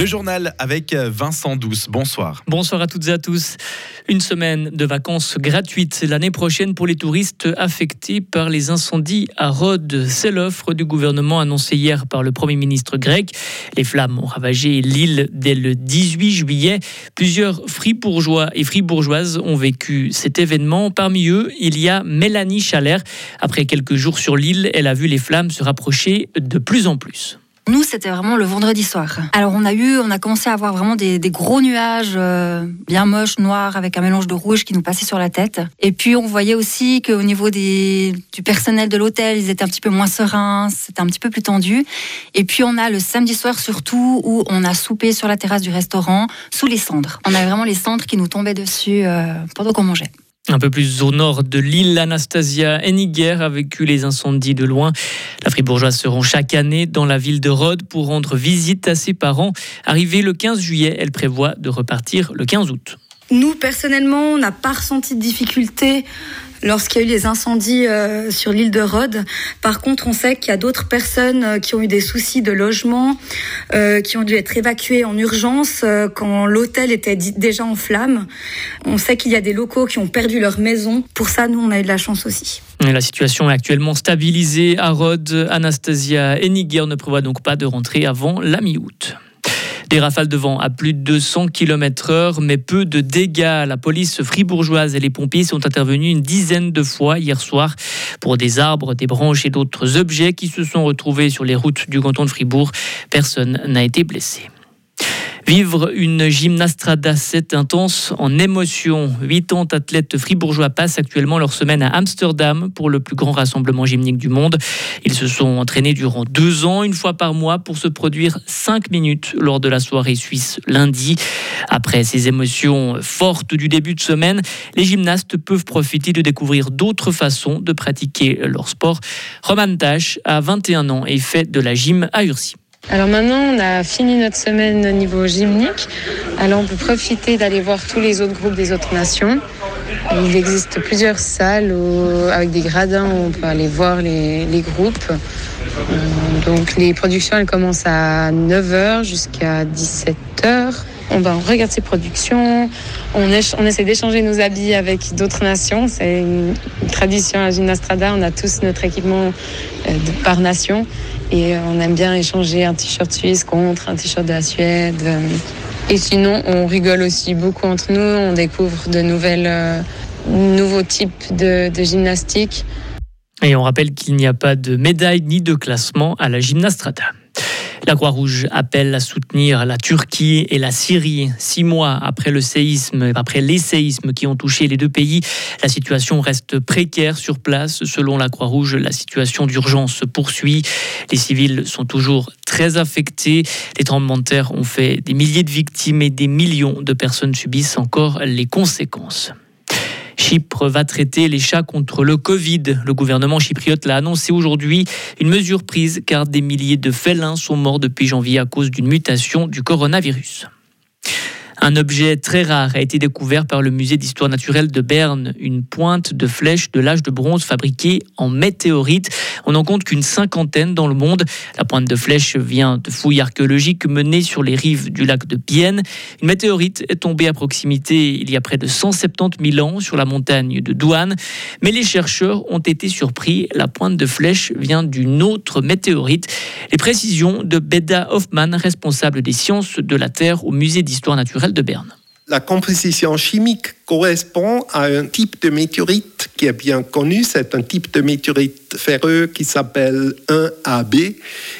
Le journal avec Vincent Douce. Bonsoir. Bonsoir à toutes et à tous. Une semaine de vacances gratuites l'année prochaine pour les touristes affectés par les incendies à Rhodes. C'est l'offre du gouvernement annoncée hier par le Premier ministre grec. Les flammes ont ravagé l'île dès le 18 juillet. Plusieurs fribourgeois et fribourgeoises ont vécu cet événement. Parmi eux, il y a Mélanie Chalère. Après quelques jours sur l'île, elle a vu les flammes se rapprocher de plus en plus. Nous, c'était vraiment le vendredi soir. Alors, on a eu, on a commencé à avoir vraiment des, gros nuages euh, bien moches, noirs, avec un mélange de rouge qui nous passait sur la tête. Et puis, on voyait aussi qu'au niveau du personnel de l'hôtel, ils étaient un petit peu moins sereins, c'était un petit peu plus tendu. Et puis, on a le samedi soir surtout où on a soupé sur la terrasse du restaurant sous les cendres. On avait vraiment les cendres qui nous tombaient dessus euh, pendant qu'on mangeait. Un peu plus au nord de l'île, Anastasia Henniger a vécu les incendies de loin. La fribourgeoise se rend chaque année dans la ville de Rhodes pour rendre visite à ses parents. Arrivée le 15 juillet, elle prévoit de repartir le 15 août. Nous, personnellement, on n'a pas ressenti de difficulté lorsqu'il y a eu les incendies euh, sur l'île de Rhodes. Par contre, on sait qu'il y a d'autres personnes euh, qui ont eu des soucis de logement, euh, qui ont dû être évacuées en urgence quand l'hôtel était déjà en flammes. On sait qu'il y a des locaux qui ont perdu leur maison. Pour ça, nous, on a eu de la chance aussi. La situation est actuellement stabilisée à Rhodes. Anastasia Henniger ne prévoit donc pas de rentrer avant la mi-août. Des rafales de vent à plus de 200 km/h, mais peu de dégâts. La police fribourgeoise et les pompiers sont intervenus une dizaine de fois hier soir pour des arbres, des branches et d'autres objets qui se sont retrouvés sur les routes du canton de Fribourg. Personne n'a été blessé. Vivre une gymnastrada, c'est intense en émotion. 80 athlètes fribourgeois passent actuellement leur semaine à Amsterdam pour le plus grand rassemblement gymnique du monde. Ils se sont entraînés durant deux ans, une fois par mois, pour se produire cinq minutes lors de la soirée suisse lundi. Après ces émotions fortes du début de semaine, les gymnastes peuvent profiter de découvrir d'autres façons de pratiquer leur sport. Roman Tash a 21 ans et fait de la gym à Ursi. Alors maintenant, on a fini notre semaine au niveau gymnique. Alors on peut profiter d'aller voir tous les autres groupes des autres nations. Il existe plusieurs salles avec des gradins où on peut aller voir les, groupes. Euh, donc les productions, elles commencent à 9h jusqu'à 17h. On, on regarde ces productions, on, on essaie d'échanger nos habits avec d'autres nations. C'est une, tradition à Gymnastrada, on a tous notre équipement euh, par nation. Et on aime bien échanger un t-shirt suisse contre un t-shirt de la Suède. Et sinon, on rigole aussi beaucoup entre nous. On découvre de nouvelles, euh, nouveaux types de, de gymnastique. Et on rappelle qu'il n'y a pas de médaille ni de classement à la gymnastrada. La Croix-Rouge appelle à soutenir la Turquie et la Syrie. Six mois après le séisme, après les séismes qui ont touché les deux pays, la situation reste précaire sur place. Selon la Croix-Rouge, la situation d'urgence se poursuit. Les civils sont toujours très affectés. Les tremblements de terre ont fait des milliers de victimes et des millions de personnes subissent encore les conséquences. Chypre va traiter les chats contre le Covid. Le gouvernement chypriote l'a annoncé aujourd'hui. Une mesure prise car des milliers de félins sont morts depuis janvier à cause d'une mutation du coronavirus. Un objet très rare a été découvert par le musée d'histoire naturelle de Berne, une pointe de flèche de l'âge de bronze fabriquée en météorite. On n'en compte qu'une cinquantaine dans le monde. La pointe de flèche vient de fouilles archéologiques menées sur les rives du lac de Bienne. Une météorite est tombée à proximité il y a près de 170 000 ans sur la montagne de Douane. Mais les chercheurs ont été surpris. La pointe de flèche vient d'une autre météorite. Les précisions de Beda Hoffman, responsable des sciences de la Terre au musée d'histoire naturelle de Berne. La composition chimique correspond à un type de météorite qui est bien connu. C'est un type de météorite ferreux qui s'appelle 1AB.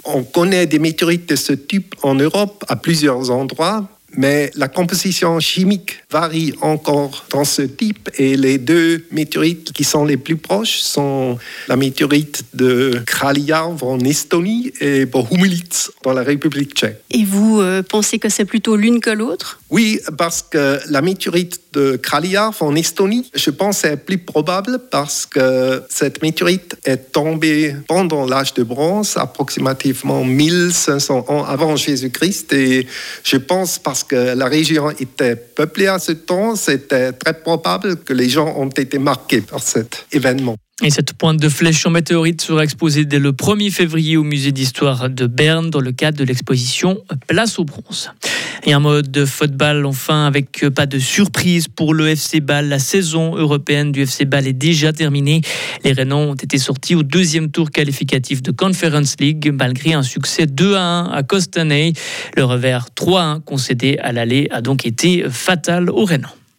On connaît des météorites de ce type en Europe à plusieurs endroits, mais la composition chimique varie encore dans ce type et les deux météorites qui sont les plus proches sont la météorite de Kraljarv en Estonie et Bohumilits dans la République tchèque. Et vous euh, pensez que c'est plutôt l'une que l'autre? Oui, parce que la météorite de Kraljarv en Estonie, je pense est plus probable parce que cette météorite est tombée pendant l'âge de bronze, approximativement 1500 ans avant Jésus-Christ et je pense parce que la région était peuplée à ce temps, c'était très probable que les gens ont été marqués par cet événement. Et cette pointe de flèche en météorite sera exposée dès le 1er février au musée d'histoire de Berne dans le cadre de l'exposition Place au bronze. Et un mode de football enfin avec pas de surprise pour le FC Bâle. La saison européenne du FC Bâle est déjà terminée. Les Rénans ont été sortis au deuxième tour qualificatif de Conference League malgré un succès 2 à 1 à Costanay. Le revers 3 à 1 concédé à l'aller a donc été fatal aux Rénans.